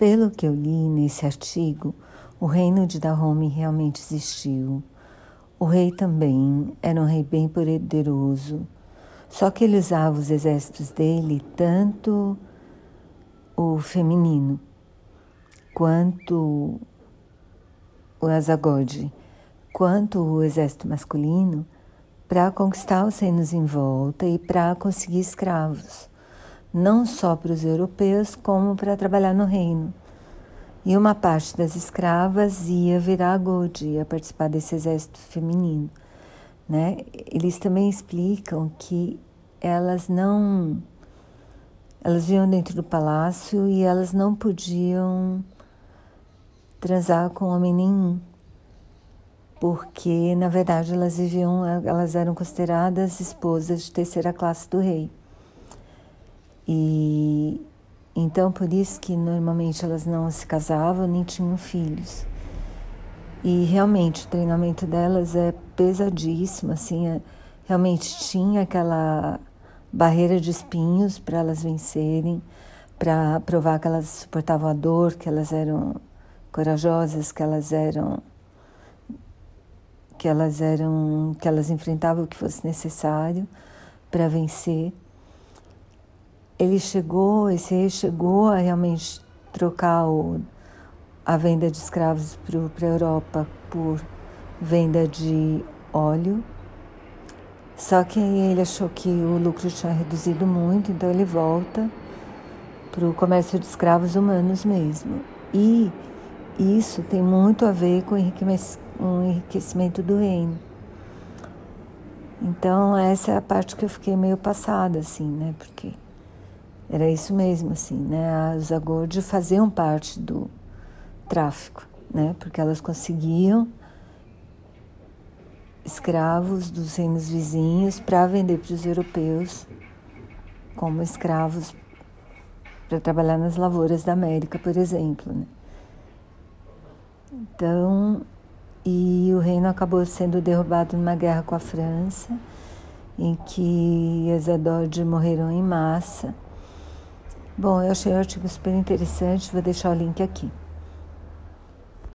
Pelo que eu li nesse artigo, o reino de Dahomey realmente existiu. O rei também era um rei bem poderoso, só que ele usava os exércitos dele, tanto o feminino quanto o Azagode, quanto o exército masculino, para conquistar os reinos em volta e para conseguir escravos, não só para os europeus, como para trabalhar no reino. E uma parte das escravas ia virar Gode, ia participar desse exército feminino. Né? Eles também explicam que elas não. Elas viviam dentro do palácio e elas não podiam transar com homem nenhum, porque na verdade elas viviam, elas eram consideradas esposas de terceira classe do rei. E então, por isso que normalmente elas não se casavam nem tinham filhos. E realmente o treinamento delas é pesadíssimo, assim, é, realmente tinha aquela barreira de espinhos para elas vencerem, para provar que elas suportavam a dor, que elas eram corajosas, que elas eram que elas eram que elas enfrentavam o que fosse necessário para vencer ele chegou, esse rei chegou a realmente trocar o, a venda de escravos para a Europa por venda de óleo. Só que ele achou que o lucro tinha reduzido muito, então ele volta para o comércio de escravos humanos mesmo. E isso tem muito a ver com o enriquecimento do reino. Então essa é a parte que eu fiquei meio passada, assim, né? Porque era isso mesmo, assim, né? As agordes faziam parte do tráfico, né? Porque elas conseguiam escravos dos reinos vizinhos para vender para os europeus como escravos para trabalhar nas lavouras da América, por exemplo, né? Então, e o reino acabou sendo derrubado numa guerra com a França, em que as Adod morreram em massa Bom, eu achei o artigo super interessante, vou deixar o link aqui.